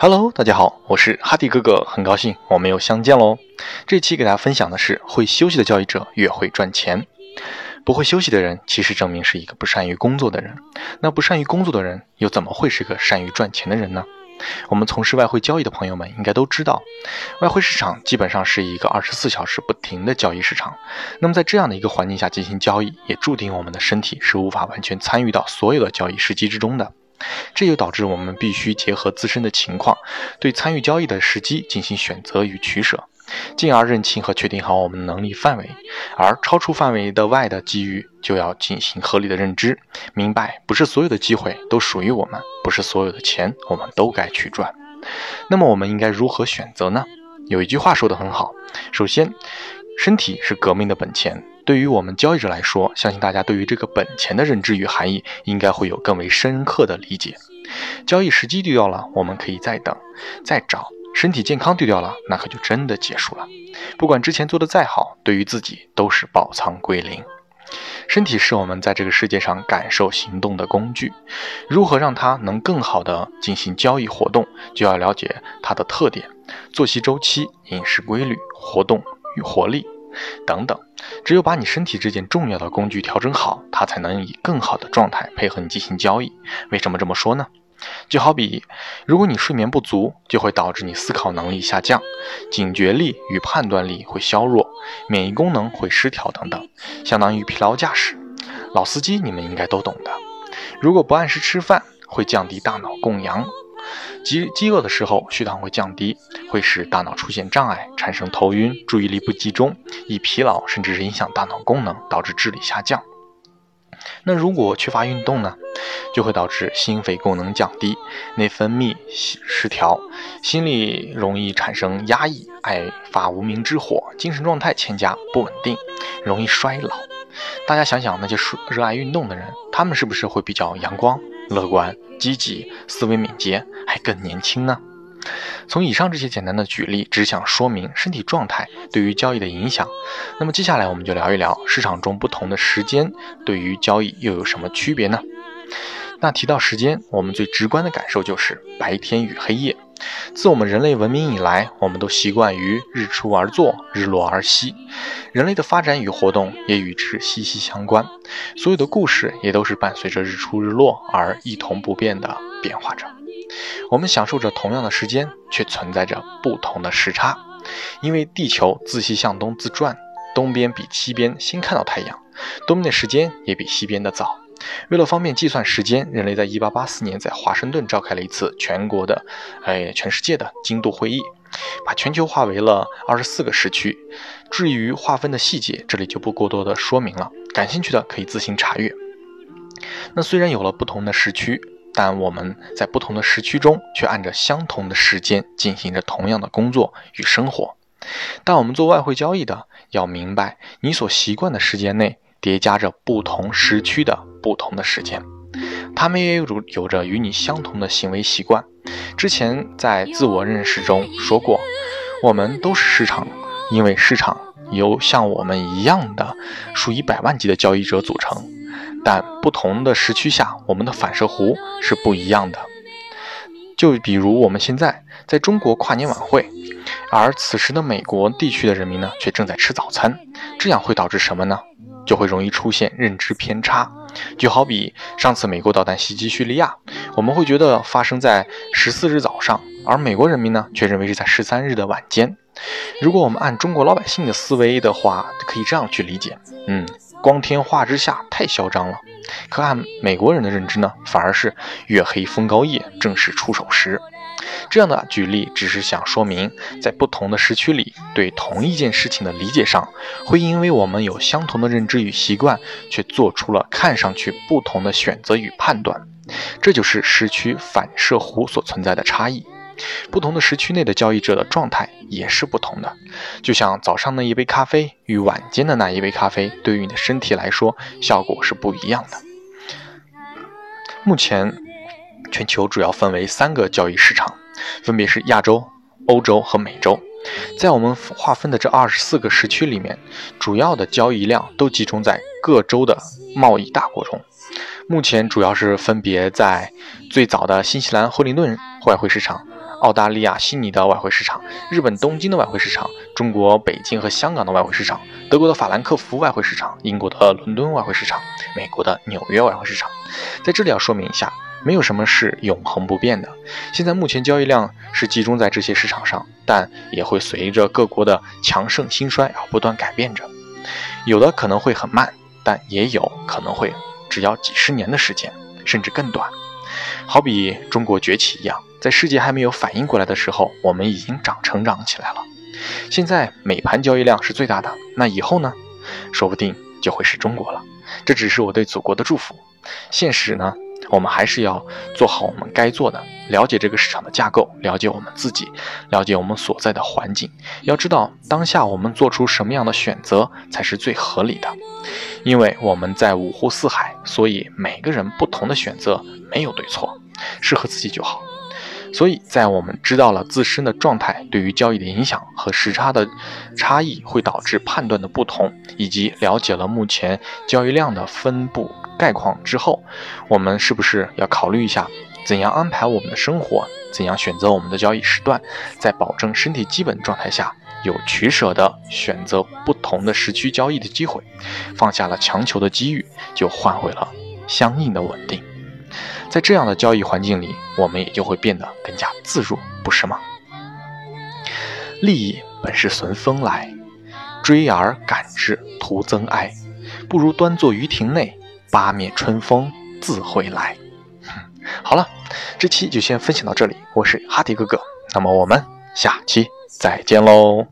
Hello，大家好，我是哈迪哥哥，很高兴我们又相见喽。这期给大家分享的是，会休息的交易者越会赚钱。不会休息的人，其实证明是一个不善于工作的人。那不善于工作的人，又怎么会是个善于赚钱的人呢？我们从事外汇交易的朋友们应该都知道，外汇市场基本上是一个二十四小时不停的交易市场。那么在这样的一个环境下进行交易，也注定我们的身体是无法完全参与到所有的交易时机之中的。这就导致我们必须结合自身的情况，对参与交易的时机进行选择与取舍，进而认清和确定好我们的能力范围。而超出范围的外的机遇，就要进行合理的认知，明白不是所有的机会都属于我们，不是所有的钱我们都该去赚。那么我们应该如何选择呢？有一句话说得很好，首先，身体是革命的本钱。对于我们交易者来说，相信大家对于这个本钱的认知与含义，应该会有更为深刻的理解。交易时机丢掉了，我们可以再等、再找；身体健康丢掉了，那可就真的结束了。不管之前做的再好，对于自己都是爆仓归零。身体是我们在这个世界上感受、行动的工具，如何让它能更好的进行交易活动，就要了解它的特点、作息周期、饮食规律、活动与活力。等等，只有把你身体这件重要的工具调整好，它才能以更好的状态配合你进行交易。为什么这么说呢？就好比，如果你睡眠不足，就会导致你思考能力下降，警觉力与判断力会削弱，免疫功能会失调等等，相当于疲劳驾驶。老司机你们应该都懂的。如果不按时吃饭，会降低大脑供氧。饥饥饿的时候，血糖会降低，会使大脑出现障碍，产生头晕、注意力不集中、易疲劳，甚至是影响大脑功能，导致智力下降。那如果缺乏运动呢，就会导致心肺功能降低，内分泌失调，心理容易产生压抑，爱发无名之火，精神状态欠佳不稳定，容易衰老。大家想想，那些热爱运动的人，他们是不是会比较阳光、乐观、积极、思维敏捷，还更年轻呢？从以上这些简单的举例，只想说明身体状态对于交易的影响。那么接下来我们就聊一聊市场中不同的时间对于交易又有什么区别呢？那提到时间，我们最直观的感受就是白天与黑夜。自我们人类文明以来，我们都习惯于日出而作，日落而息。人类的发展与活动也与之息息相关，所有的故事也都是伴随着日出日落而一同不变的变化着。我们享受着同样的时间，却存在着不同的时差，因为地球自西向东自转，东边比西边先看到太阳，东边的时间也比西边的早。为了方便计算时间，人类在1884年在华盛顿召开了一次全国的，哎，全世界的精度会议，把全球划为了24个时区。至于划分的细节，这里就不过多的说明了，感兴趣的可以自行查阅。那虽然有了不同的时区，但我们在不同的时区中却按着相同的时间进行着同样的工作与生活。但我们做外汇交易的要明白，你所习惯的时间内叠加着不同时区的。不同的时间，他们也有有着与你相同的行为习惯。之前在自我认识中说过，我们都是市场，因为市场由像我们一样的数以百万计的交易者组成。但不同的时区下，我们的反射弧是不一样的。就比如我们现在在中国跨年晚会，而此时的美国地区的人民呢，却正在吃早餐。这样会导致什么呢？就会容易出现认知偏差。就好比上次美国导弹袭击叙利亚，我们会觉得发生在十四日早上，而美国人民呢却认为是在十三日的晚间。如果我们按中国老百姓的思维的话，可以这样去理解：嗯，光天化日下太嚣张了。可按美国人的认知呢，反而是月黑风高夜，正是出手时。这样的举例只是想说明，在不同的时区里，对同一件事情的理解上，会因为我们有相同的认知与习惯，却做出了看上去不同的选择与判断。这就是时区反射弧所存在的差异。不同的时区内的交易者的状态也是不同的。就像早上那一杯咖啡与晚间的那一杯咖啡，对于你的身体来说，效果是不一样的。目前。全球主要分为三个交易市场，分别是亚洲、欧洲和美洲。在我们划分的这二十四个时区里面，主要的交易量都集中在各州的贸易大国中。目前主要是分别在最早的新西兰惠灵顿外汇市场、澳大利亚悉尼的外汇市场，日本东京的外汇市场，中国北京和香港的外汇市场，德国的法兰克福外汇市场，英国的伦敦外汇市场，美国的纽约外汇市场。在这里要说明一下，没有什么是永恒不变的。现在目前交易量是集中在这些市场上，但也会随着各国的强盛兴衰而不断改变着。有的可能会很慢，但也有可能会只要几十年的时间，甚至更短。好比中国崛起一样。在世界还没有反应过来的时候，我们已经长成长起来了。现在美盘交易量是最大的，那以后呢？说不定就会是中国了。这只是我对祖国的祝福。现实呢？我们还是要做好我们该做的，了解这个市场的架构，了解我们自己，了解我们所在的环境。要知道当下我们做出什么样的选择才是最合理的。因为我们在五湖四海，所以每个人不同的选择没有对错，适合自己就好。所以在我们知道了自身的状态对于交易的影响和时差的差异会导致判断的不同，以及了解了目前交易量的分布概况之后，我们是不是要考虑一下怎样安排我们的生活，怎样选择我们的交易时段，在保证身体基本状态下，有取舍的选择不同的时区交易的机会，放下了强求的机遇，就换回了相应的稳定。在这样的交易环境里，我们也就会变得更加自如，不是吗？利益本是随风来，追而赶之徒增哀。不如端坐于庭内，八面春风自会来。好了，这期就先分享到这里。我是哈迪哥哥，那么我们下期再见喽。